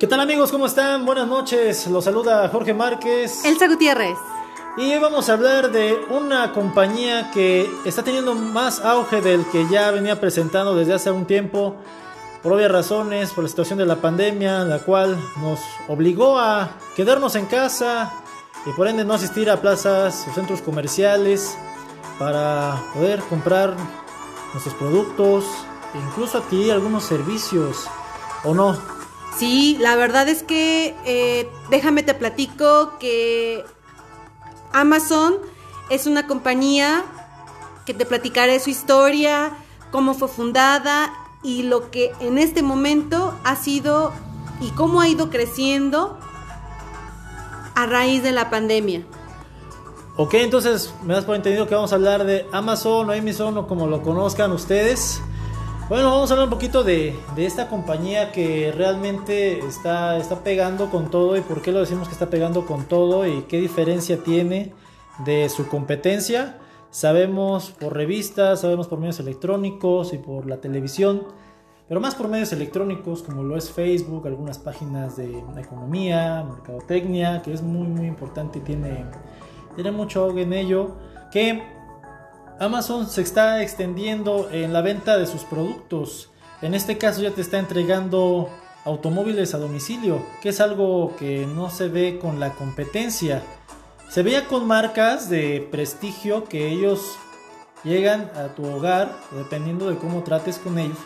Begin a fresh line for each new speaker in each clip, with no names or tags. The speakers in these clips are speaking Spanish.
¿Qué tal amigos? ¿Cómo están? Buenas noches. Los saluda Jorge Márquez.
Elsa Gutiérrez.
Y hoy vamos a hablar de una compañía que está teniendo más auge del que ya venía presentando desde hace un tiempo, por obvias razones, por la situación de la pandemia, la cual nos obligó a quedarnos en casa y por ende no asistir a plazas o centros comerciales para poder comprar nuestros productos e incluso adquirir algunos servicios o no.
Sí, la verdad es que eh, déjame te platico que Amazon es una compañía que te platicaré su historia, cómo fue fundada y lo que en este momento ha sido y cómo ha ido creciendo a raíz de la pandemia.
Ok, entonces me das por entendido que vamos a hablar de Amazon o Amazon o como lo conozcan ustedes. Bueno, vamos a hablar un poquito de, de, esta compañía que realmente está, está pegando con todo y por qué lo decimos que está pegando con todo y qué diferencia tiene de su competencia. Sabemos por revistas, sabemos por medios electrónicos y por la televisión, pero más por medios electrónicos como lo es Facebook, algunas páginas de economía, mercadotecnia, que es muy muy importante y tiene, tiene mucho en ello, que Amazon se está extendiendo en la venta de sus productos. En este caso ya te está entregando automóviles a domicilio, que es algo que no se ve con la competencia. Se veía con marcas de prestigio que ellos llegan a tu hogar, dependiendo de cómo trates con ellos,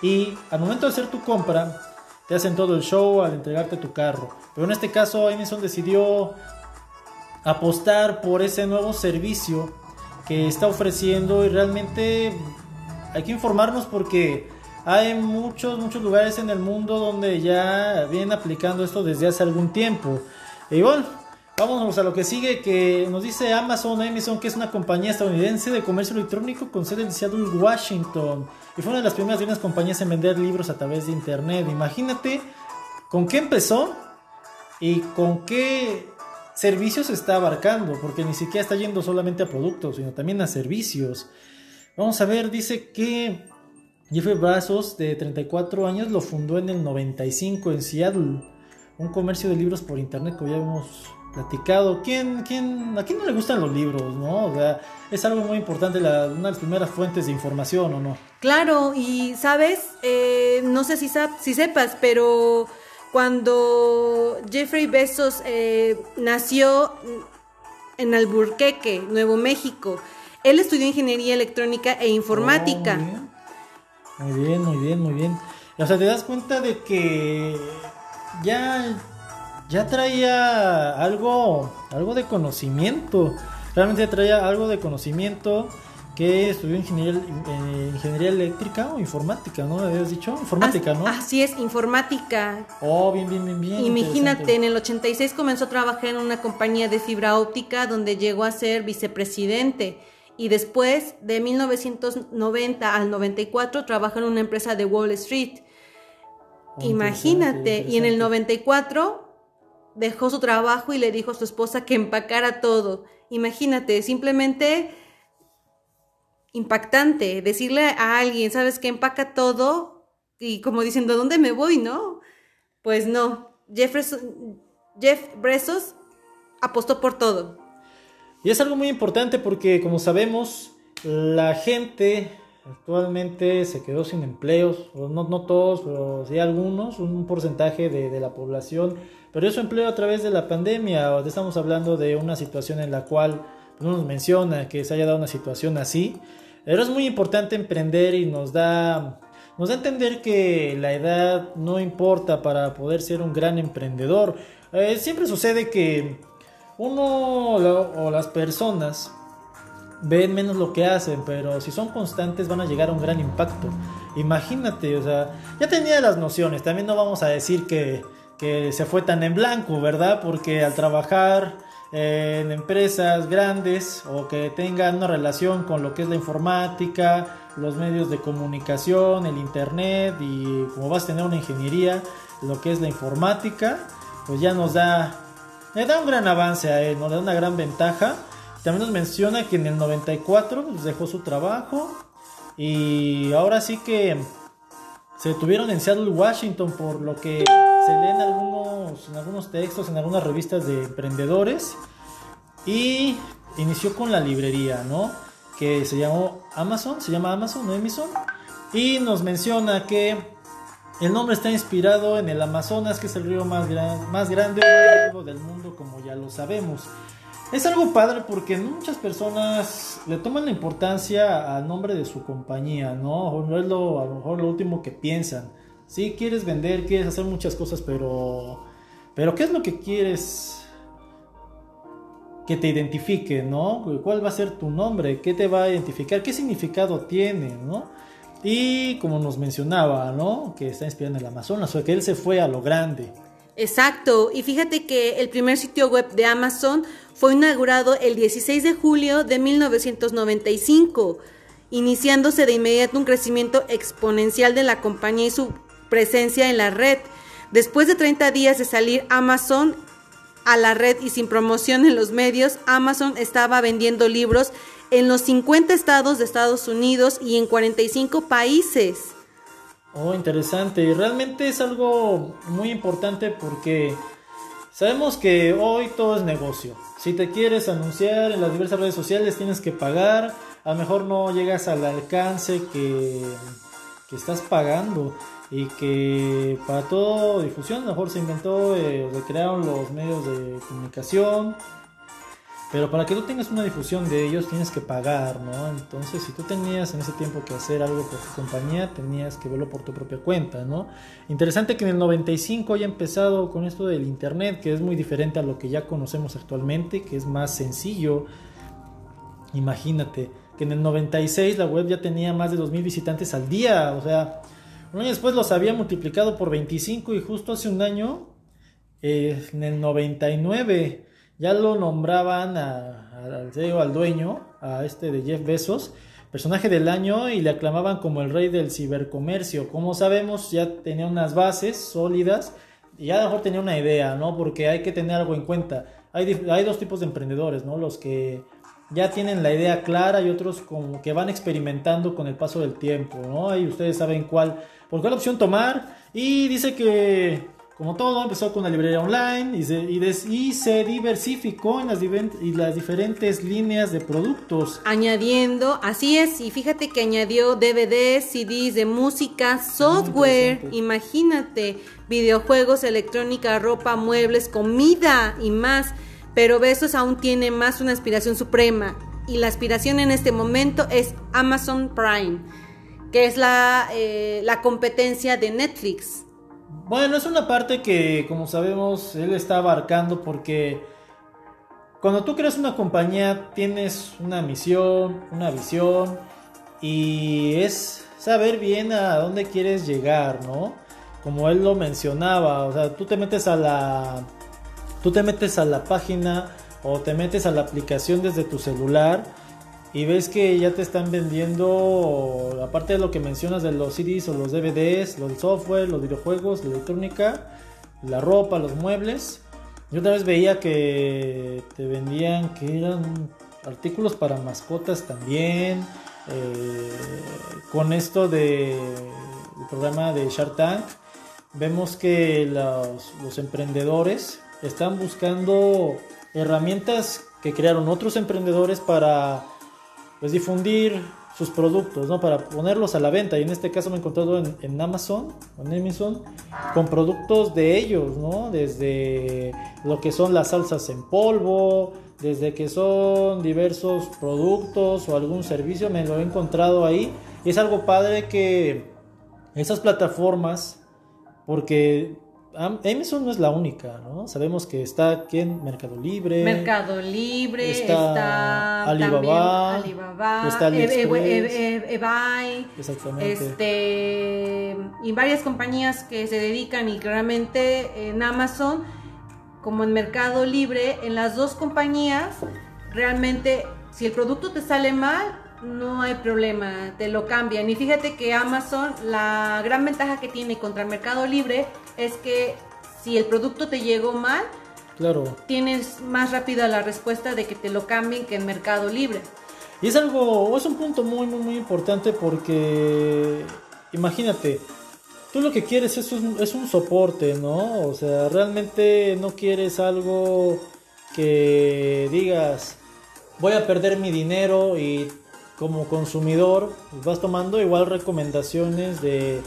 y al momento de hacer tu compra, te hacen todo el show al entregarte tu carro. Pero en este caso Amazon decidió apostar por ese nuevo servicio que está ofreciendo y realmente hay que informarnos porque hay muchos, muchos lugares en el mundo donde ya vienen aplicando esto desde hace algún tiempo. Y bueno, vámonos a lo que sigue, que nos dice Amazon, Amazon, que es una compañía estadounidense de comercio electrónico con sede en Seattle, Washington. Y fue una de las primeras grandes compañías en vender libros a través de Internet. Imagínate con qué empezó y con qué servicios está abarcando, porque ni siquiera está yendo solamente a productos, sino también a servicios. Vamos a ver, dice que Jeffrey Brazos, de 34 años, lo fundó en el 95 en Seattle, un comercio de libros por internet que ya hemos platicado. ¿Quién, quién, ¿A quién no le gustan los libros? ¿no? O sea, es algo muy importante, una de las primeras fuentes de información, ¿o no?
Claro, y sabes, eh, no sé si, si sepas, pero cuando Jeffrey Bezos eh, nació en Alburquerque, Nuevo México. Él estudió ingeniería electrónica e informática.
Oh, muy, bien. muy bien, muy bien, O sea, te das cuenta de que ya, ya traía algo, algo de conocimiento. Realmente traía algo de conocimiento que estudió ingeniería, eh, ingeniería eléctrica o informática, ¿no? ¿Habías dicho? Informática, ¿no?
Así es, informática.
Oh, bien, bien, bien, bien.
Imagínate, en el 86 comenzó a trabajar en una compañía de fibra óptica donde llegó a ser vicepresidente. Y después, de 1990 al 94, trabajó en una empresa de Wall Street. Oh, Imagínate, y en el 94 dejó su trabajo y le dijo a su esposa que empacara todo. Imagínate, simplemente impactante decirle a alguien, ¿sabes qué? Empaca todo y como diciendo, ¿dónde me voy? ¿No? Pues no. Jefferson, Jeff Bresos apostó por todo.
Y es algo muy importante porque, como sabemos, la gente actualmente se quedó sin empleos, no, no todos, pero sí algunos, un porcentaje de, de la población perdió su empleo a través de la pandemia. Estamos hablando de una situación en la cual no nos menciona que se haya dado una situación así. Pero es muy importante emprender y nos da, nos da entender que la edad no importa para poder ser un gran emprendedor. Eh, siempre sucede que uno o las personas ven menos lo que hacen, pero si son constantes van a llegar a un gran impacto. Imagínate, o sea, ya tenía las nociones, también no vamos a decir que, que se fue tan en blanco, ¿verdad? Porque al trabajar en empresas grandes o que tengan una relación con lo que es la informática, los medios de comunicación, el internet y como vas a tener una ingeniería, lo que es la informática, pues ya nos da, da un gran avance a él, nos da una gran ventaja. También nos menciona que en el 94 pues, dejó su trabajo y ahora sí que se detuvieron en Seattle, Washington, por lo que se leen algunos, en algunos textos, en algunas revistas de emprendedores y inició con la librería, ¿no? Que se llamó Amazon, se llama Amazon, ¿no Amazon? Y nos menciona que el nombre está inspirado en el Amazonas, que es el río más, grande más largo del mundo, como ya lo sabemos. Es algo padre porque muchas personas le toman la importancia al nombre de su compañía, ¿no? No es a lo mejor lo último que piensan. Sí, quieres vender, quieres hacer muchas cosas, pero, pero ¿qué es lo que quieres que te identifique, ¿no? ¿Cuál va a ser tu nombre? ¿Qué te va a identificar? ¿Qué significado tiene, ¿no? Y como nos mencionaba, ¿no? Que está inspirado en el Amazonas, o sea, que él se fue a lo grande.
Exacto, y fíjate que el primer sitio web de Amazon fue inaugurado el 16 de julio de 1995, iniciándose de inmediato un crecimiento exponencial de la compañía y su presencia en la red. Después de 30 días de salir Amazon a la red y sin promoción en los medios, Amazon estaba vendiendo libros en los 50 estados de Estados Unidos y en 45 países.
Oh, interesante. Y realmente es algo muy importante porque sabemos que hoy todo es negocio. Si te quieres anunciar en las diversas redes sociales tienes que pagar. A lo mejor no llegas al alcance que, que estás pagando. Y que para todo difusión, mejor se inventó, eh, crearon los medios de comunicación pero para que tú tengas una difusión de ellos tienes que pagar, ¿no? Entonces, si tú tenías en ese tiempo que hacer algo por tu compañía, tenías que verlo por tu propia cuenta, ¿no? Interesante que en el 95 haya empezado con esto del Internet, que es muy diferente a lo que ya conocemos actualmente, que es más sencillo. Imagínate que en el 96 la web ya tenía más de 2.000 visitantes al día, o sea, un año después los había multiplicado por 25 y justo hace un año, eh, en el 99 ya lo nombraban al, al dueño, a este de Jeff Bezos, personaje del año y le aclamaban como el rey del cibercomercio. Como sabemos, ya tenía unas bases sólidas y ya a lo mejor tenía una idea, ¿no? Porque hay que tener algo en cuenta. Hay, hay dos tipos de emprendedores, ¿no? Los que ya tienen la idea clara y otros como que van experimentando con el paso del tiempo, ¿no? Y ustedes saben cuál, por cuál opción tomar. Y dice que como todo, empezó con la librería online y se, y, se diversificó en las, y las diferentes líneas de productos.
Añadiendo, así es, y fíjate que añadió DVDs, CDs de música, software, imagínate, videojuegos, electrónica, ropa, muebles, comida y más. Pero Besos aún tiene más una aspiración suprema. Y la aspiración en este momento es Amazon Prime, que es la, eh, la competencia de Netflix.
Bueno, es una parte que, como sabemos, él está abarcando porque cuando tú creas una compañía tienes una misión, una visión y es saber bien a dónde quieres llegar, ¿no? Como él lo mencionaba, o sea, tú te metes a la tú te metes a la página o te metes a la aplicación desde tu celular y ves que ya te están vendiendo, aparte de lo que mencionas de los CDs o los DVDs, los software, los videojuegos, la electrónica, la ropa, los muebles. Yo otra vez veía que te vendían que eran artículos para mascotas también. Eh, con esto de el programa de Shark Tank, vemos que los emprendedores están buscando herramientas que crearon otros emprendedores para pues difundir sus productos, ¿no? Para ponerlos a la venta. Y en este caso me he encontrado en, Amazon, en Amazon, con productos de ellos, ¿no? Desde lo que son las salsas en polvo, desde que son diversos productos o algún servicio, me lo he encontrado ahí. Y es algo padre que esas plataformas, porque Amazon no es la única, ¿no? Sabemos que está aquí en Mercado Libre.
Mercado Libre, está, Alibaba, Alibaba está eBay, Exactamente. Este, y varias compañías que se dedican y claramente en Amazon, como en Mercado Libre, en las dos compañías, realmente si el producto te sale mal, no hay problema, te lo cambian. Y fíjate que Amazon, la gran ventaja que tiene contra el Mercado Libre es que si el producto te llegó mal,
claro.
tienes más rápida la respuesta de que te lo cambien que en Mercado Libre.
Y es algo, es un punto muy, muy, muy importante porque, imagínate, tú lo que quieres es un, es un soporte, ¿no? O sea, realmente no quieres algo que digas, voy a perder mi dinero y como consumidor pues, vas tomando igual recomendaciones de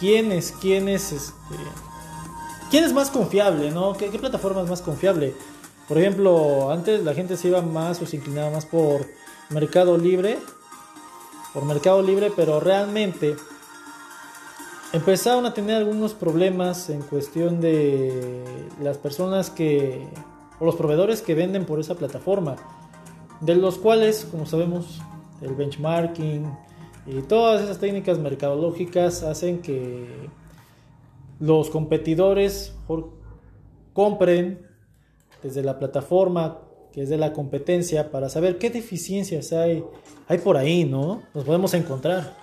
quién es, quién es, este, más confiable, ¿no? ¿Qué, plataforma es más confiable? Por ejemplo, antes la gente se iba más o se inclinaba más por Mercado Libre, por Mercado Libre, pero realmente empezaron a tener algunos problemas en cuestión de las personas que o los proveedores que venden por esa plataforma, de los cuales, como sabemos, el benchmarking y todas esas técnicas mercadológicas hacen que los competidores compren desde la plataforma que es de la competencia para saber qué deficiencias hay, hay por ahí, ¿no? Nos podemos encontrar.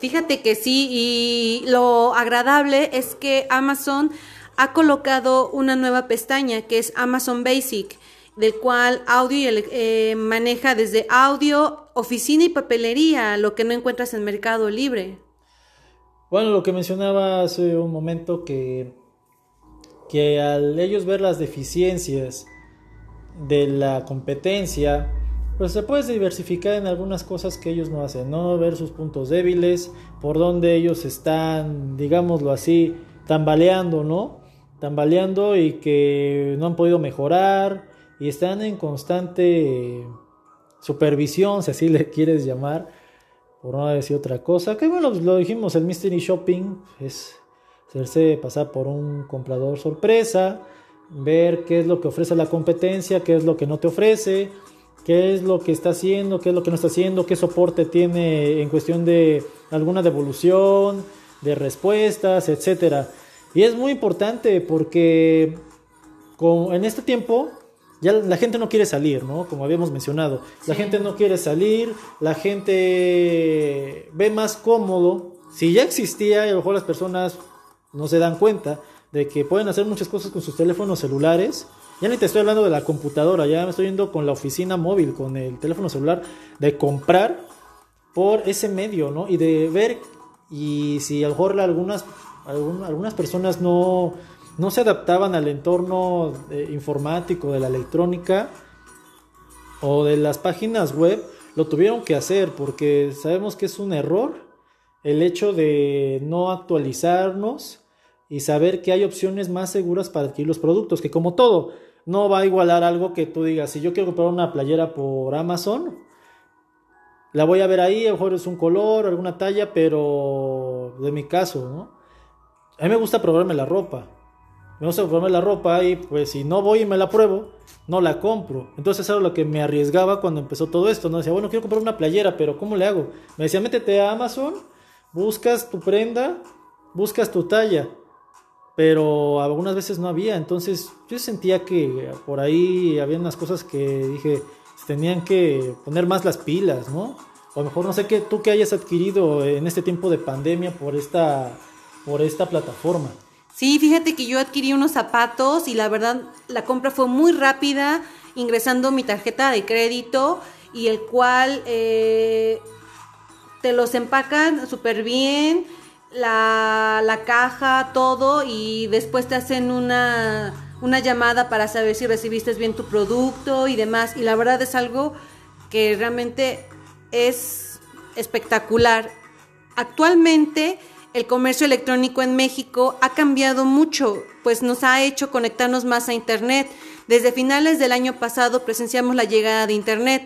Fíjate que sí, y lo agradable es que Amazon ha colocado una nueva pestaña que es Amazon Basic, del cual audio eh, maneja desde audio, oficina y papelería, lo que no encuentras en Mercado Libre.
Bueno, lo que mencionaba hace un momento que, que al ellos ver las deficiencias de la competencia, pues se puede diversificar en algunas cosas que ellos no hacen, ¿no? Ver sus puntos débiles, por donde ellos están, digámoslo así, tambaleando, ¿no? Tambaleando y que no han podido mejorar y están en constante supervisión, si así le quieres llamar, por no decir otra cosa. Que bueno, lo dijimos, el mystery shopping es hacerse pasar por un comprador sorpresa, ver qué es lo que ofrece la competencia, qué es lo que no te ofrece qué es lo que está haciendo, qué es lo que no está haciendo, qué soporte tiene en cuestión de alguna devolución, de respuestas, etcétera. Y es muy importante porque en este tiempo ya la gente no quiere salir, ¿no? Como habíamos mencionado, la gente no quiere salir, la gente ve más cómodo. Si ya existía, y a lo mejor las personas no se dan cuenta de que pueden hacer muchas cosas con sus teléfonos celulares ya ni te estoy hablando de la computadora, ya me estoy yendo con la oficina móvil, con el teléfono celular, de comprar por ese medio, ¿no? Y de ver y si a lo mejor algunas, algunas personas no, no se adaptaban al entorno eh, informático, de la electrónica o de las páginas web, lo tuvieron que hacer porque sabemos que es un error el hecho de no actualizarnos y saber que hay opciones más seguras para adquirir los productos, que como todo, no va a igualar algo que tú digas, si yo quiero comprar una playera por Amazon, la voy a ver ahí, a lo mejor es un color, alguna talla, pero de mi caso. A mí me gusta probarme la ropa. Me gusta probarme la ropa y pues si no voy y me la pruebo, no la compro. Entonces era lo que me arriesgaba cuando empezó todo esto, ¿no? Decía, bueno, quiero comprar una playera, pero ¿cómo le hago? Me decía, métete a Amazon, buscas tu prenda, buscas tu talla pero algunas veces no había, entonces yo sentía que por ahí había unas cosas que dije, tenían que poner más las pilas, ¿no? O mejor no sé qué tú que hayas adquirido en este tiempo de pandemia por esta por esta plataforma.
Sí, fíjate que yo adquirí unos zapatos y la verdad la compra fue muy rápida, ingresando mi tarjeta de crédito y el cual eh, te los empacan súper bien, la, la caja, todo, y después te hacen una, una llamada para saber si recibiste bien tu producto y demás. Y la verdad es algo que realmente es espectacular. Actualmente el comercio electrónico en México ha cambiado mucho, pues nos ha hecho conectarnos más a Internet. Desde finales del año pasado presenciamos la llegada de Internet,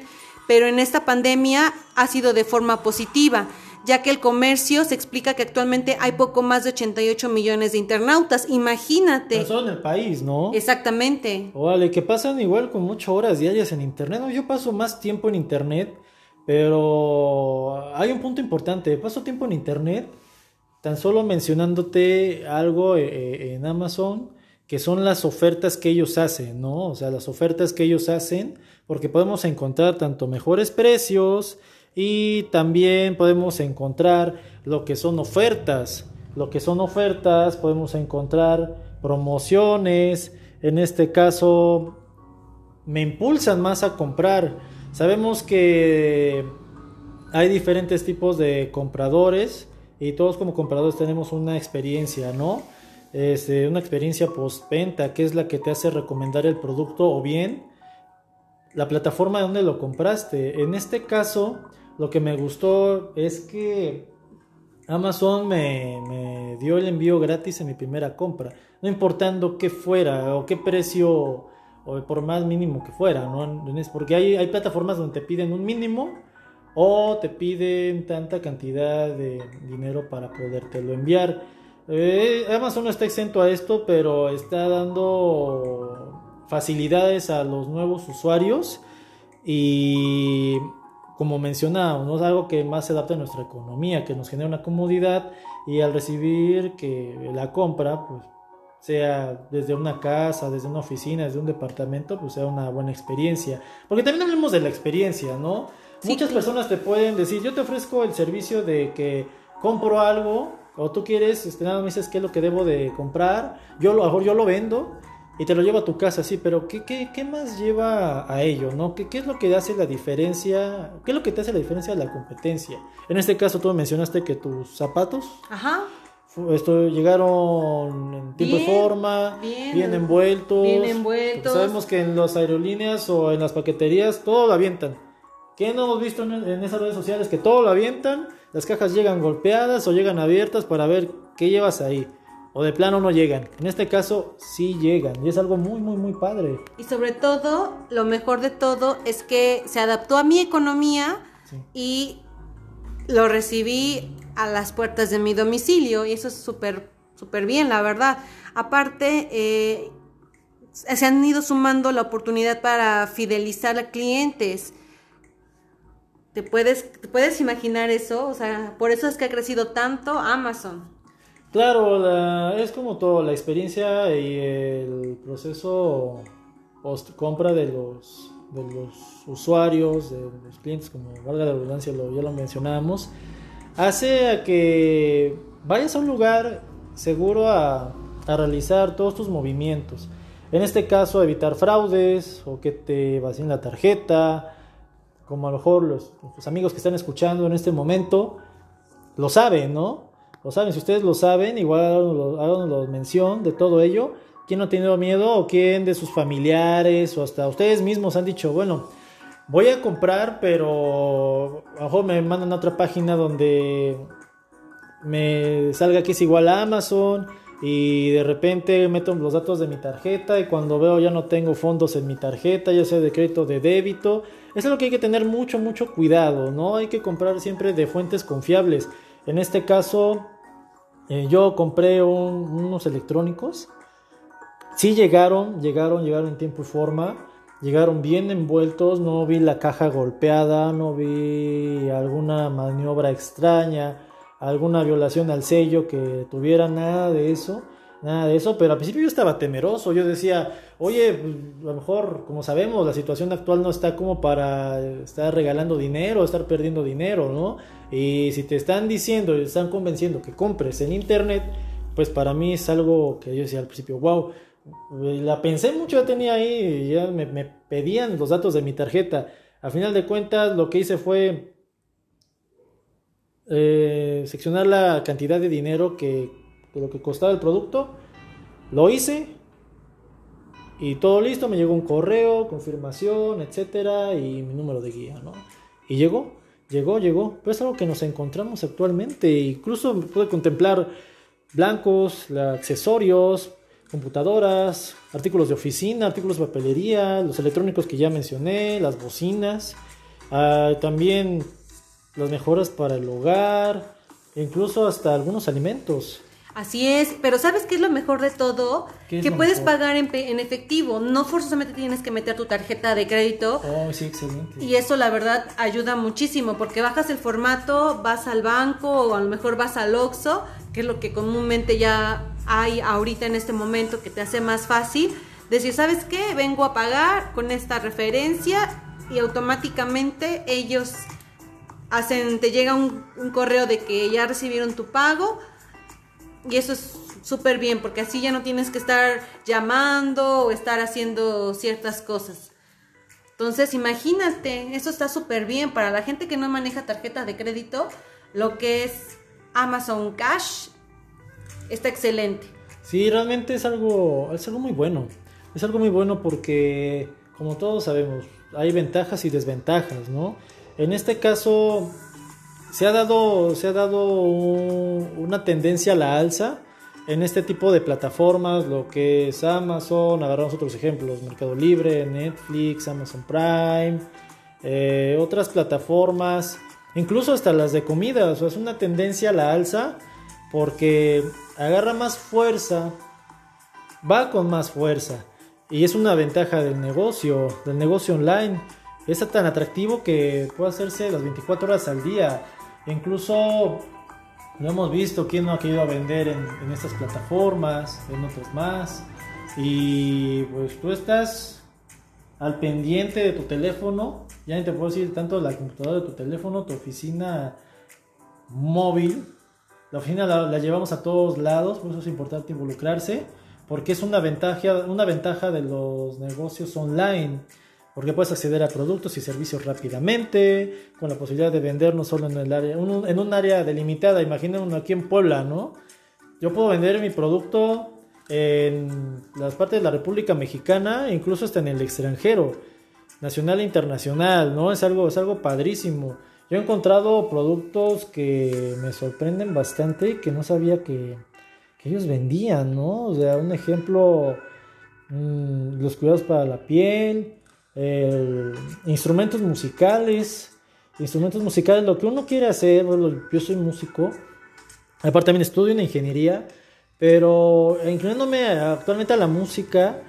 pero en esta pandemia ha sido de forma positiva ya que el comercio se explica que actualmente hay poco más de 88 millones de internautas. Imagínate.
solo en el país, ¿no?
Exactamente.
Vale, que pasan igual con muchas horas diarias en internet. No, yo paso más tiempo en internet, pero hay un punto importante. Paso tiempo en internet tan solo mencionándote algo eh, eh, en Amazon que son las ofertas que ellos hacen, ¿no? O sea, las ofertas que ellos hacen, porque podemos encontrar tanto mejores precios, y también podemos encontrar lo que son ofertas. Lo que son ofertas, podemos encontrar promociones. En este caso, me impulsan más a comprar. Sabemos que hay diferentes tipos de compradores y todos como compradores tenemos una experiencia, ¿no? Este, una experiencia postventa, que es la que te hace recomendar el producto o bien la plataforma donde lo compraste. En este caso, lo que me gustó es que Amazon me, dio el envío gratis en mi primera compra, no importando qué fuera o qué precio o por más mínimo que fuera, ¿no? Porque hay, hay plataformas donde te piden un mínimo o te piden tanta cantidad de dinero para podértelo enviar. Eh, Amazon no está exento a esto, pero está dando facilidades a los nuevos usuarios y como mencionaba, ¿no? es algo que más se adapta a nuestra economía, que nos genera una comodidad y al recibir que la compra, pues sea desde una casa, desde una oficina, desde un departamento, pues sea una buena experiencia. Porque también hablamos de la experiencia, ¿no? Muchas personas te pueden decir, yo te ofrezco el servicio de que compro algo, o tú quieres, este, nada me dices qué es lo que debo de comprar, yo lo, yo lo vendo y te lo llevo a tu casa, sí, pero ¿qué, qué, qué más lleva a ello, no? ¿Qué, ¿Qué es lo que hace la diferencia? ¿Qué es lo que te hace la diferencia de la competencia? En este caso tú mencionaste que tus zapatos...
Ajá.
Esto llegaron en tiempo y forma, bien, envueltos.
Bien envueltos.
Sabemos que en las aerolíneas o en las paqueterías todo lo avientan. ¿Qué no hemos visto en, en esas redes sociales? Que todo lo avientan, las cajas llegan golpeadas o llegan abiertas para ver qué llevas ahí o de plano no llegan. En este caso sí llegan y es algo muy, muy, muy padre.
Y sobre todo, lo mejor de todo es que se adaptó a mi economía y lo recibí a las puertas de mi domicilio y eso es súper, súper bien, la verdad. Aparte, eh, se han ido sumando la oportunidad para fidelizar a clientes. ¿Te puedes, ¿Te puedes imaginar eso? O sea, por eso es que ha crecido tanto Amazon.
Claro, es como todo, la experiencia y el proceso post compra de los, de los usuarios, de los clientes, como valga la redundancia, lo, ya lo mencionábamos, hace a que vayas a un lugar seguro a, a realizar todos tus movimientos. En este caso, evitar fraudes o que te vacíen la tarjeta, como a lo mejor los, amigos que están escuchando en este momento lo saben, ¿no? Lo saben, si ustedes lo saben, igual háganos mención de todo ello. ¿Quién no ha tenido miedo o quién de sus familiares o hasta ustedes mismos han dicho, bueno, voy a comprar, pero a lo mejor me mandan a otra página donde me salga que es igual a Amazon y de repente meto los datos de mi tarjeta y cuando veo ya no tengo fondos en mi tarjeta, ya sea de crédito o de débito. Eso es lo que hay que tener mucho, mucho cuidado, ¿no? Hay que comprar siempre de fuentes confiables. En este caso, eh, yo compré unos electrónicos. Sí llegaron, llegaron, llegaron en tiempo y forma. Llegaron bien envueltos, no vi la caja golpeada, no vi alguna maniobra extraña, alguna violación al sello que tuviera nada de eso nada de eso, pero al principio yo estaba temeroso, yo decía, oye, pues, a lo mejor, como sabemos, la situación actual no está como para estar regalando dinero, estar perdiendo dinero, ¿no? Y si te están diciendo están convenciendo que compres en internet, pues para mí es algo que yo decía al principio, wow, la pensé mucho, ya tenía ahí, ya me, pedían los datos de mi tarjeta. A final de cuentas, lo que hice fue eh, seccionar la cantidad de dinero que lo que costaba el producto. Lo hice y todo listo. Me llegó un correo, confirmación, etcétera y mi número de guía, ¿no? Y llegó, llegó, llegó. Pero es algo que nos encontramos actualmente. Incluso pude contemplar blancos, accesorios, computadoras, artículos de oficina, artículos de papelería, los electrónicos que ya mencioné, las bocinas, ah, también las mejoras para el hogar, incluso hasta algunos alimentos.
Así es, pero ¿sabes qué es lo mejor de todo? Que puedes pagar en, en, efectivo, no forzosamente tienes que meter tu tarjeta de crédito.
Oh, sí, excelente.
Y eso la verdad ayuda muchísimo porque bajas el formato, vas al banco o a lo mejor vas al Oxxo, que es lo que comúnmente ya hay ahorita en este momento que te hace más fácil. Decir, ¿sabes qué? Vengo a pagar con esta referencia y automáticamente ellos hacen, te llega un, correo de que ya recibieron tu pago y eso es súper bien, porque así ya no tienes que estar llamando o estar haciendo ciertas cosas. Entonces, imagínate, eso está súper bien. Para la gente que no maneja tarjeta de crédito, lo que es Amazon Cash está excelente.
Sí, realmente es algo, es algo muy bueno. Es algo muy bueno porque, como todos sabemos, hay ventajas y desventajas, ¿no? En este caso, se ha dado, se ha dado una tendencia a la alza en este tipo de plataformas, lo que es Amazon, agarramos otros ejemplos, Mercado Libre, Netflix, Amazon Prime, eh, otras plataformas, incluso hasta las de comida, o sea, es una tendencia a la alza porque agarra más fuerza, va con más fuerza y es una ventaja del negocio, del negocio online. Es tan atractivo que puede hacerse las 24 horas al día. Incluso lo hemos visto, quién no ha querido vender en, estas plataformas, en otras más. Y pues tú estás al pendiente de tu teléfono, ya ni te puedo decir tanto la computadora de tu teléfono, tu oficina móvil. La oficina la, llevamos a todos lados, por eso es importante involucrarse, porque es una ventaja, una ventaja de los negocios online porque puedes acceder a productos y servicios rápidamente, con la posibilidad de vender no solo en, el área, en un área delimitada, imaginen aquí en Puebla, ¿no? Yo puedo vender mi producto en las partes de la República Mexicana, incluso hasta en el extranjero, nacional e internacional, ¿no? Es algo, es algo padrísimo. Yo he encontrado productos que me sorprenden bastante que no sabía que, ellos vendían, ¿no? O sea, un ejemplo, mmm, los cuidados para la piel, instrumentos musicales, instrumentos musicales, lo que uno quiere hacer, yo soy músico, aparte también estudio en ingeniería, pero incluyéndome actualmente a la música,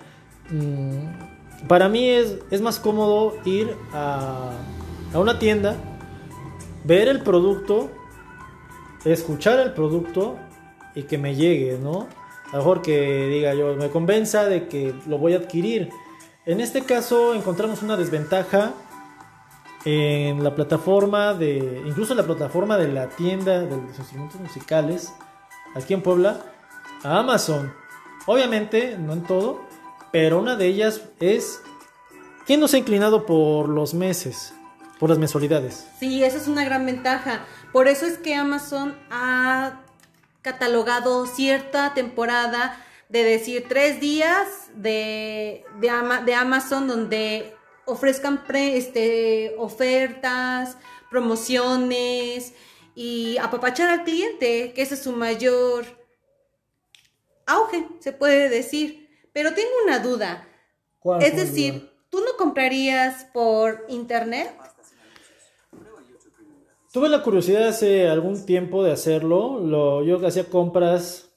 mm, para mí es, es, más cómodo ir a, a una tienda, ver el producto, escuchar el producto y que me llegue, ¿no? A lo mejor que diga yo, me convenza de que lo voy a adquirir. En este caso encontramos una desventaja en la plataforma de, incluso la plataforma de la tienda de los instrumentos musicales aquí en Puebla, a Amazon. Obviamente, no en todo, pero una de ellas es ¿quién nos ha inclinado por los meses, por las mensualidades?
Sí, esa es una gran ventaja. Por eso es que Amazon ha catalogado cierta temporada de decir tres días de, de, Amazon donde ofrezcan este, ofertas, promociones y apapachar al cliente, que ese es su mayor auge, se puede decir. Pero tengo una duda. es decir, ¿tú no comprarías por internet?
Tuve la curiosidad hace algún tiempo de hacerlo. Lo, yo hacía compras.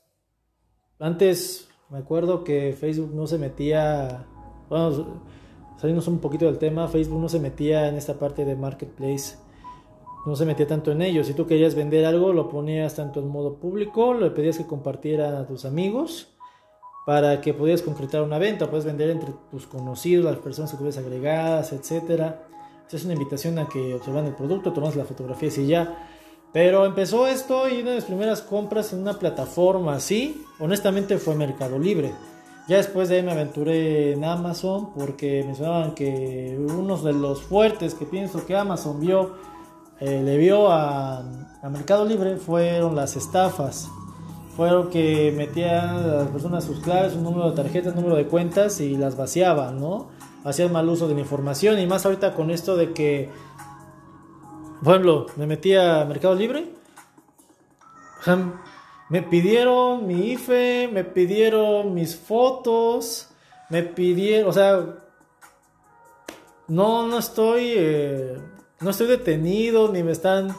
Antes me acuerdo que Facebook no se metía, bueno, salimos un poquito del tema, Facebook no se metía en esta parte de marketplace, no se metía tanto en ello. Si tú querías vender algo, lo ponías tanto en modo público, le pedías que compartiera a tus amigos para que pudieras concretar una venta, puedes vender entre tus conocidos, las personas que tuvieras agregadas, etcétera. Es una invitación a que observan el producto, tomas la fotografía y ya pero empezó esto y una de las primeras compras en una plataforma así, honestamente fue Mercado Libre. Ya después de ahí me aventuré en Amazon porque mencionaban que uno de los fuertes que pienso que Amazon vio, eh, le vio a, a, Mercado Libre fueron las estafas. Fueron que metían a las personas sus claves, un número de tarjetas, un número de cuentas y las vaciaban, ¿no? Hacían mal uso de la información y más ahorita con esto de que por ejemplo, me metí a Mercado Libre. Me pidieron mi IFE, me pidieron mis fotos, me pidieron, o sea, no, no estoy, eh, no estoy detenido, ni me están,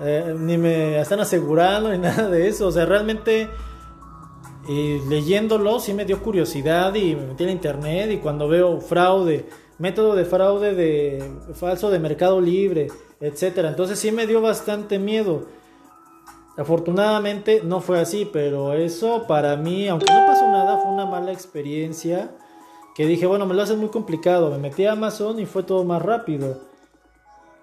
eh, ni me están asegurando, ni nada de eso. O sea, realmente leyéndolo sí me dio curiosidad y me metí en internet y cuando veo fraude, método de fraude de falso de Mercado Libre, etcétera. Entonces sí me dio bastante miedo. Afortunadamente no fue así, pero eso para mí, aunque no pasó nada, fue una mala experiencia. Que dije, bueno, me lo hace muy complicado. Me metí a Amazon y fue todo más rápido.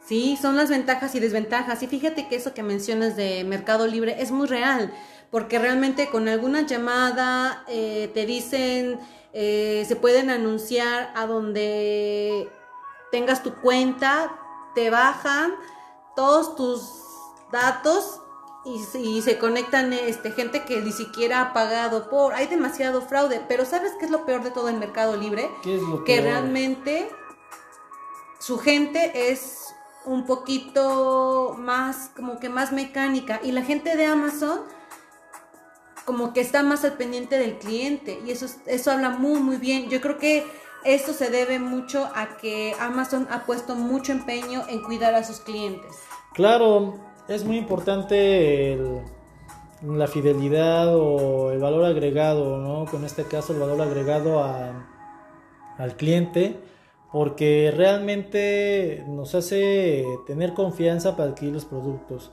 Sí, son las ventajas y desventajas. Y fíjate que eso que mencionas de Mercado Libre es muy real, porque realmente con alguna llamada eh, te dicen, eh, se pueden anunciar a donde tengas tu cuenta, te bajan todos tus datos y, y, se conectan este gente que ni siquiera ha pagado por hay demasiado fraude. Pero sabes qué es lo peor de todo el mercado libre
¿Qué es lo
que
peor?
realmente su gente es un poquito más como que más mecánica. Y la gente de Amazon como que está más al pendiente del cliente. Y eso es- eso habla muy muy bien. Yo creo que esto se debe mucho a que Amazon ha puesto mucho empeño en cuidar a sus clientes
Claro, es muy importante el- la fidelidad o el valor agregado, ¿no? Con este caso el valor agregado a- al cliente, porque realmente nos hace tener confianza para adquirir los productos.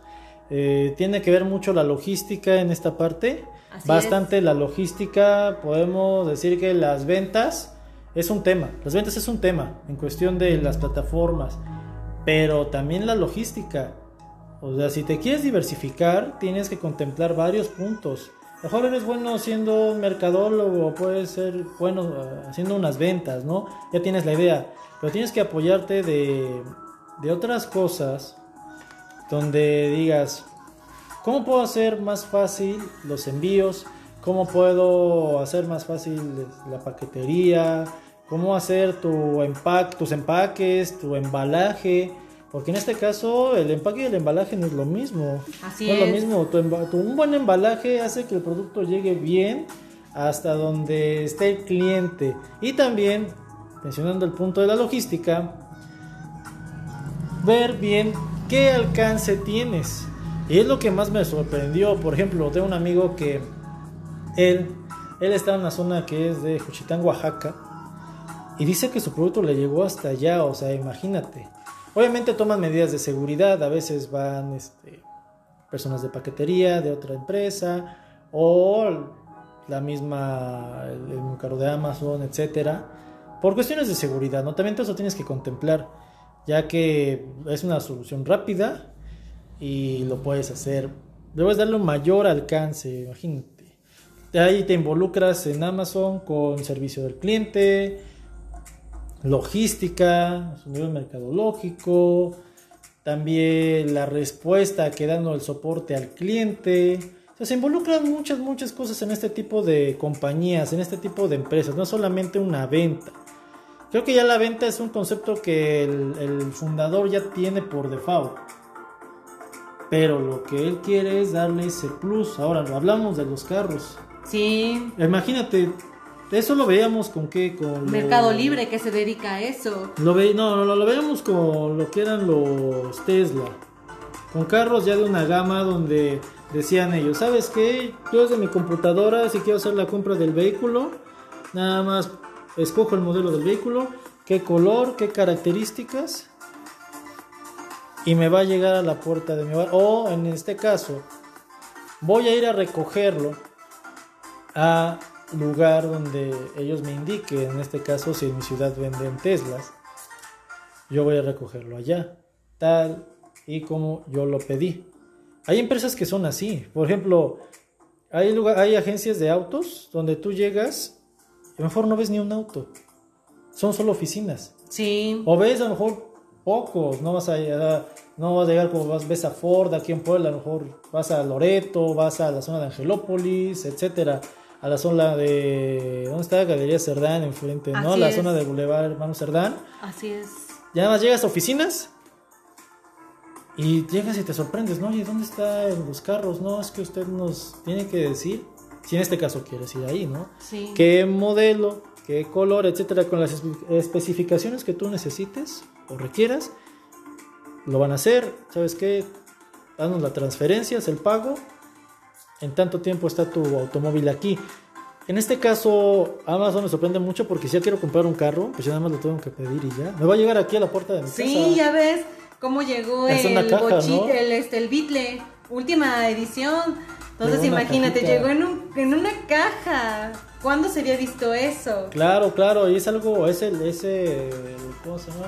Eh, tiene que ver mucho la logística en esta parte,
Así
bastante la logística, podemos decir que las ventas es un tema, las ventas es un tema en cuestión de las plataformas, pero también la logística. O sea, si te quieres diversificar, tienes que contemplar varios puntos. Mejor eres bueno siendo mercadólogo, puedes ser bueno eh, haciendo unas ventas, ¿no? Ya tienes la idea, pero tienes que apoyarte de, de otras cosas donde digas, ¿cómo puedo hacer más fácil los envíos? ¿Cómo puedo hacer más fácil la paquetería? ¿Cómo hacer tu empaque, tus empaques, tu embalaje? Porque en este caso el empaque y el embalaje no es lo mismo.
Así
no es lo mismo. Tu- un buen embalaje hace que el producto llegue bien hasta donde esté el cliente. Y también, mencionando el punto de la logística, ver bien qué alcance tienes. Y es lo que más me sorprendió. Por ejemplo, tengo un amigo que él, él está en una zona que es de Juchitán, Oaxaca. Y dice que su producto le llegó hasta allá. O sea, imagínate. Obviamente toman medidas de seguridad. A veces van este, personas de paquetería de otra empresa. O la misma, el, carro de Amazon, etcétera. Por cuestiones de seguridad, ¿no? También eso tienes que contemplar, ya que es una solución rápida y lo puedes hacer. Debes darle un mayor alcance, imagínate. Ahí te involucras en Amazon con servicio del cliente, logística, nivel mercadológico, también la respuesta que dando el soporte al cliente. Se involucran muchas, muchas cosas en este tipo de compañías, en este tipo de empresas, no solamente una venta. Creo que ya la venta es un concepto que el, el fundador ya tiene por default. Pero lo que él quiere es darle ese plus. Ahora, hablamos de los carros.
Sí
Imagínate, eso lo veíamos con qué, con lo-
Mercado Libre que se dedica a eso
Lo ve, no, no, lo veíamos con lo que eran los Tesla. Con carros ya de una gama donde decían ellos, ¿sabes qué? Yo desde mi computadora, si quiero hacer la compra del vehículo, nada más escojo el modelo del vehículo, qué color, qué características, y me va a llegar a la puerta de mi hogar. O en este caso, voy a ir a recogerlo a lugar donde ellos me indiquen. En este caso, si en mi ciudad venden Teslas, yo voy a recogerlo allá, tal y como yo lo pedí. Hay empresas que son así. Por ejemplo, hay, lugar, hay agencias de autos donde tú llegas y a lo mejor no ves ni un auto. Son solo oficinas.
sí
O ves a lo mejor pocos, no vas a llegar, no vas a llegar como vas, ves a Ford aquí en Puebla, a lo mejor vas a Loreto, vas a la zona de Angelópolis, etcétera, a la zona de ¿dónde está Galería Cerdán enfrente, no?
Así
la
es.
zona de Boulevard Hermano Cerdán.
así es
Ya nada más llegas a oficinas y llegas y te sorprendes, ¿no? Oye, ¿dónde están los carros? No, es que usted nos tiene que decir, si en este caso quieres ir ahí, ¿no?
sí
qué modelo, qué color, etcétera, con las espe- especificaciones que tú necesites o requieras, lo van a hacer. ¿Sabes qué? Danos la transferencia, es el pago. En tanto tiempo está tu automóvil aquí. En este caso, Amazon me sorprende mucho porque si ya quiero comprar un carro, pues ya nada más lo tengo que pedir y ya. Me va a llegar aquí a la puerta de mi
Sí,
casa.
ya ves cómo llegó
Es
el
caja,
bochi-
¿no?
el este el Beatle, última edición. Entonces
Llegó
imagínate,
cajita.
llegó en, un- en una caja. ¿Cuándo se había visto eso?
Claro, claro, y es algo, es el, ese, ¿cómo se llama?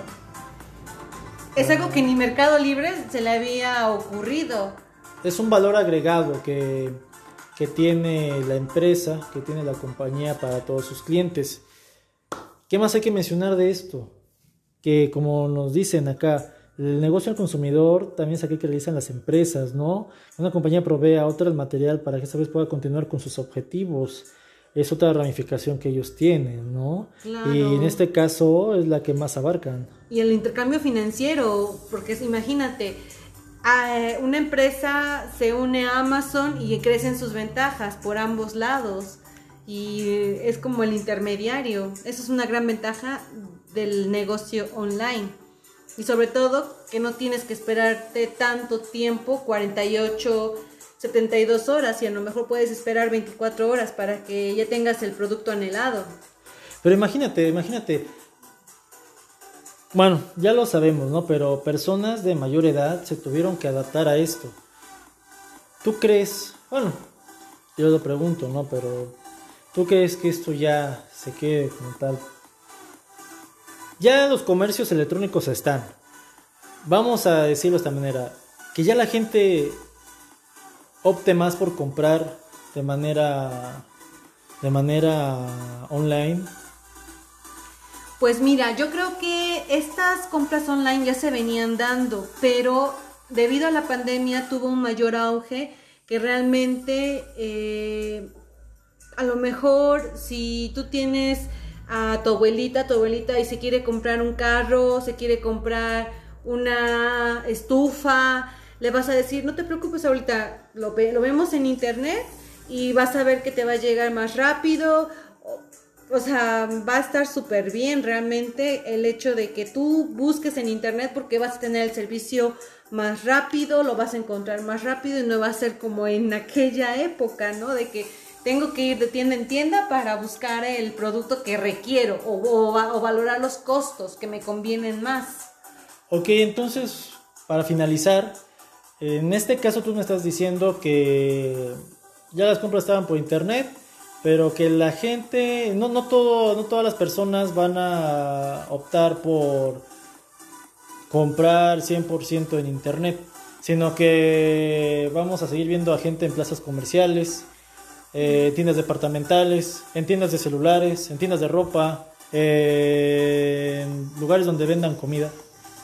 Es algo que ni Mercado Libre se le había ocurrido.
Es un valor agregado que, que tiene la empresa, que tiene la compañía para todos sus clientes. ¿Qué más hay que mencionar de esto? Que como nos dicen acá, el negocio al consumidor también es aquel que realizan las empresas, ¿no? Una compañía provee a otra el material para que esta vez pueda continuar con sus objetivos. Es otra ramificación que ellos tienen, ¿no?
Claro.
Y en este caso es la que más abarcan.
Y el intercambio financiero, porque imagínate, una empresa se une a Amazon y crecen sus ventajas por ambos lados. Y es como el intermediario. Eso es una gran ventaja del negocio online. Y sobre todo que no tienes que esperarte tanto tiempo, 48, 72 horas, y a lo mejor puedes esperar 24 horas para que ya tengas el producto anhelado.
Pero imagínate, imagínate. Bueno, ya lo sabemos, ¿no? Pero personas de mayor edad se tuvieron que adaptar a esto. ¿Tú crees? Bueno, yo lo pregunto, ¿no? Pero ¿tú crees que esto ya se quede como tal? Ya los comercios electrónicos están. Vamos a decirlo de esta manera. Que ya la gente opte más por comprar de manera de manera online
Pues mira, yo creo que estas compras online ya se venían dando, pero debido a la pandemia tuvo un mayor auge que realmente eh, a lo mejor si tú tienes a tu abuelita, tu abuelita y se quiere comprar un carro, se quiere comprar una estufa, le vas a decir, no te preocupes ahorita, lo, lo vemos en internet y vas a ver que te va a llegar más rápido. O- sea, va a estar súper bien realmente el hecho de que tú busques en internet porque vas a tener el servicio más rápido, lo vas a encontrar más rápido y no va a ser como en aquella época, ¿no? De que tengo que ir de tienda en tienda para buscar el producto que requiero o, o valorar los costos que me convienen más.
Ok, entonces, para finalizar, en este caso tú me estás diciendo que ya las compras estaban por internet, pero que la gente, no, no, todo, no todas las personas van a optar por comprar 100% en internet, sino que vamos a seguir viendo a gente en plazas comerciales, eh, tiendas departamentales, en tiendas de celulares, en tiendas de ropa, en lugares donde vendan comida.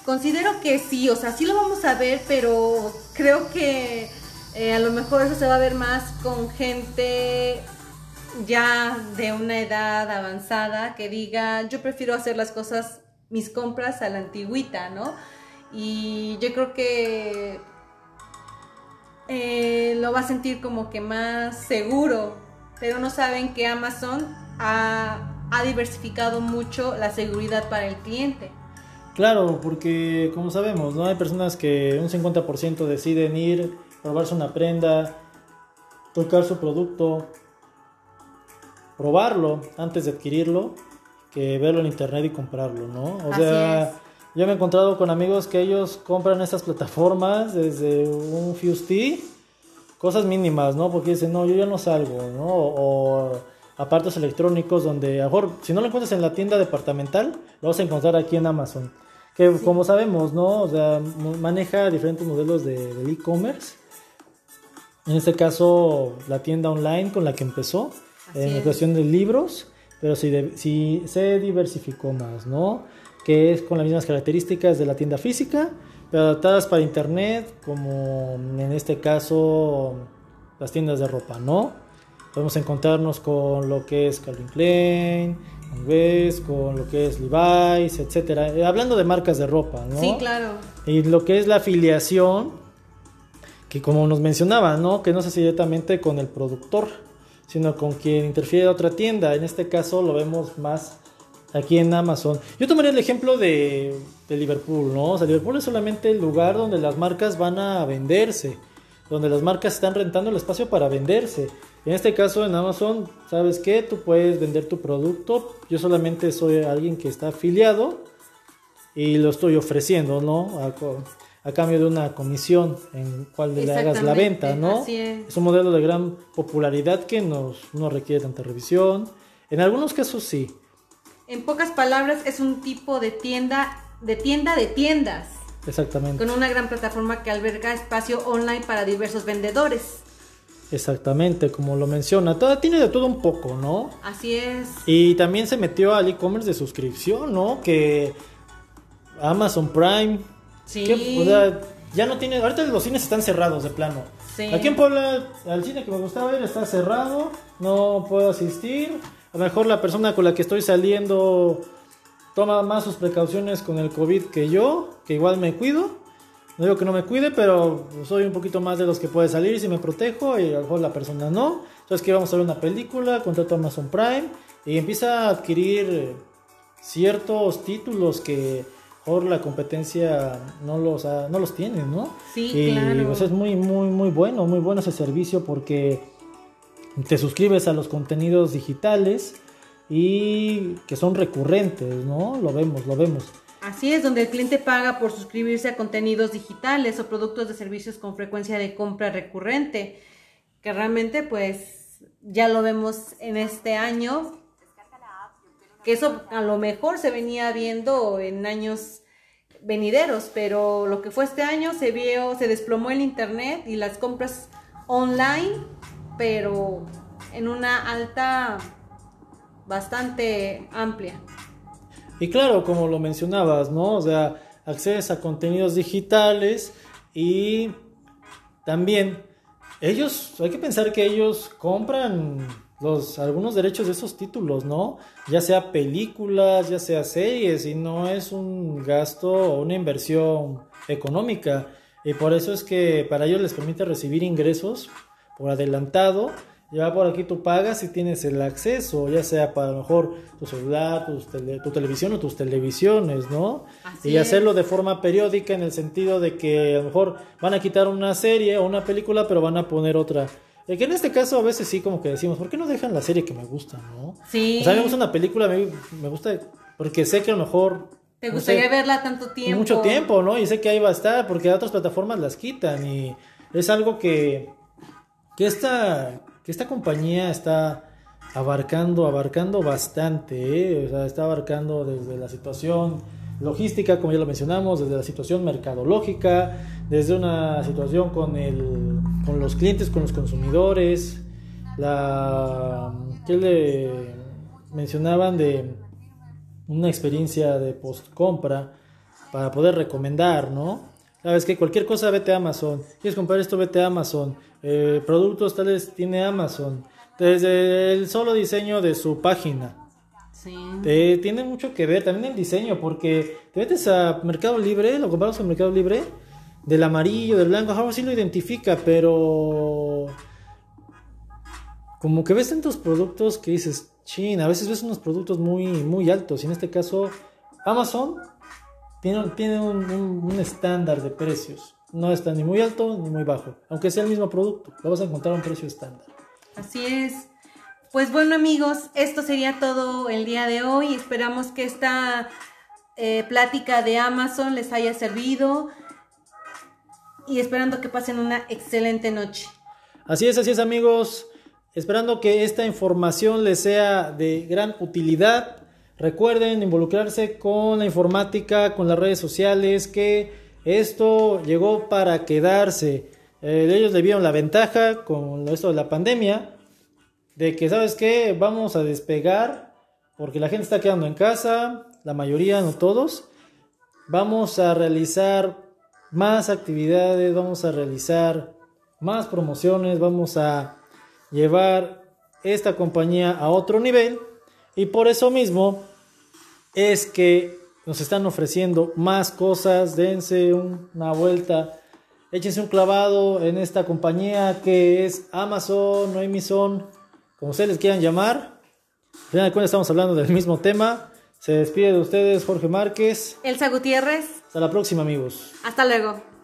Considero que sí, o sea, sí lo vamos a ver, pero creo que eh, a lo mejor eso se va a ver más con gente ya de una edad avanzada que diga, yo prefiero hacer las cosas, mis compras a la antigüita, ¿no? Y yo creo que eh, lo va a sentir como que más seguro, pero no saben que Amazon ha, ha diversificado mucho la seguridad para el cliente.
Claro, porque como sabemos, no hay personas que un 50% deciden ir, probarse una prenda, tocar su producto, probarlo antes de adquirirlo, que verlo en internet y comprarlo, ¿no? O
Así
sea,
es.
yo me he encontrado con amigos que ellos compran estas plataformas desde un Fusti, cosas mínimas, ¿no? Porque dicen, no, yo ya no salgo, ¿no? O aparatos electrónicos donde, a lo mejor, si no lo encuentras en la tienda departamental, lo vas a encontrar aquí en Amazon. Que como sabemos, ¿no? O sea, maneja diferentes modelos de, del e-commerce. En este caso, la tienda online con la que empezó,
Así
en
es.
cuestión de libros, pero sí, de- sí se diversificó más, ¿no? Que es con las mismas características de la tienda física, pero adaptadas para internet, como en este caso las tiendas de ropa, ¿no? Podemos encontrarnos con lo que es Calvin Klein, con Guess, con lo que es Levi's, etcétera. Eh, hablando de marcas de ropa, ¿no?
Sí, claro.
Y lo que es la afiliación, que como nos mencionaba, ¿no? Que no se hace directamente con el productor, sino con quien interfiere otra tienda. En este caso lo vemos más aquí en Amazon. Yo tomaría el ejemplo de, de Liverpool, ¿no? O sea, Liverpool es solamente el lugar donde las marcas van a venderse, donde las marcas están rentando el espacio para venderse. En este caso en Amazon, ¿sabes qué? Tú puedes vender tu producto. Yo solamente soy alguien que está afiliado y lo estoy ofreciendo, ¿no? A, a cambio de una comisión en cual le hagas la venta, ¿no?
así es.
un modelo de gran popularidad que nos, no requiere tanta revisión. En algunos casos sí.
En pocas palabras, es un tipo de tienda, de tienda de tiendas,
Exactamente.
con una gran plataforma que alberga espacio online para diversos vendedores.
Exactamente, como lo menciona. Todo, tiene de todo un poco, ¿no?
Así es.
Y también se metió al e-commerce de suscripción, ¿no? Que Amazon Prime,
Sí.
¿Qué- o sea, ya no tiene. Ahorita los cines están cerrados de plano.
Sí.
Aquí en Puebla, al cine que me gustaba ir está cerrado. No puedo asistir. A lo mejor la persona con la que estoy saliendo toma más sus precauciones con el COVID que yo, que igual me cuido. No digo que no me cuide, pero soy un poquito más de los que puede salir si me protejo y a lo mejor la persona no. Entonces que vamos a ver una película, contrato Amazon Prime y empieza a adquirir ciertos títulos que por la competencia no los ha- no los tiene, ¿no?
Sí,
y
claro.
pues, es muy muy muy bueno, muy bueno ese servicio porque te suscribes a los contenidos digitales y que son recurrentes, ¿no? Lo vemos, lo vemos.
Así es, donde el cliente paga por suscribirse a contenidos digitales o productos de servicios con frecuencia de compra recurrente, que realmente pues ya lo vemos en este año, que eso a lo mejor se venía viendo en años venideros, pero lo que fue este año se vio, se desplomó el internet y las compras online, pero en una alta bastante amplia.
Y claro, como lo mencionabas, ¿no? O sea, accedes a contenidos digitales y también ellos, hay que pensar que ellos compran los algunos derechos de esos títulos, ¿no? Ya sea películas, ya sea series y no es un gasto o una inversión económica y por eso es que para ellos les permite recibir ingresos por adelantado ya por aquí tú pagas y tienes el acceso, ya sea para a lo mejor tu celular, tus tele- tu televisión o tus televisiones, ¿no?
Así
y hacerlo
es.
de forma periódica en el sentido de que a lo mejor van a quitar una serie o una película, pero van a poner otra. Que en este caso a veces sí como que decimos, ¿por qué no dejan la serie que me gusta, no?
Sí.
O sea, me gusta una película, me, me gusta porque sé que a lo mejor...
¿Te
no
gustaría
sé,
verla tanto tiempo?
mucho tiempo, ¿no? Y sé que ahí va a estar, porque otras plataformas las quitan y es algo que, que esta, que esta compañía está abarcando, abarcando bastante, ¿eh? O sea, está abarcando desde la situación logística, como ya lo mencionamos, desde la situación mercadológica, desde una situación con, el, con los clientes, con los consumidores, la que le mencionaban de una experiencia de post compra para poder recomendar, ¿no? Sabes que cualquier cosa vete a Amazon. ¿Quieres comprar esto? Vete a Amazon. Eh, productos tales tiene Amazon. Desde el solo diseño de su página.
Sí.
Tiene mucho que ver también el diseño, porque te metes a Mercado Libre, lo compramos en Mercado Libre, del amarillo, del blanco, ahora sí lo identifica, pero como que ves tantos productos que dices, chin, a veces ves unos productos muy, muy altos, y en este caso Amazon tiene, tiene un, un- estándar de precios, no está ni muy alto ni muy bajo, aunque sea el mismo producto, lo vas a encontrar a un precio estándar.
Así es. Pues bueno amigos, esto sería todo el día de hoy. Esperamos que esta eh, plática de Amazon les haya servido y esperando que pasen una excelente noche.
Así es, así es amigos. Esperando que esta información les sea de gran utilidad. Recuerden involucrarse con la informática, con las redes sociales, que esto llegó para quedarse. Eh, ellos le vieron la ventaja con esto de la pandemia, de que, ¿sabes qué? Vamos a despegar, porque la gente está quedando en casa, la mayoría, no todos. Vamos a realizar más actividades, vamos a realizar más promociones, vamos a llevar esta compañía a otro nivel y por eso mismo es que nos están ofreciendo más cosas, dense un- una vuelta, échense un clavado en esta compañía que es Amazon, no Amazon, como ustedes quieran llamar. Al final de cuentas estamos hablando del mismo tema. Se despide de ustedes Jorge Márquez.
Elsa Gutiérrez,
Hasta la próxima amigos.
hasta luego.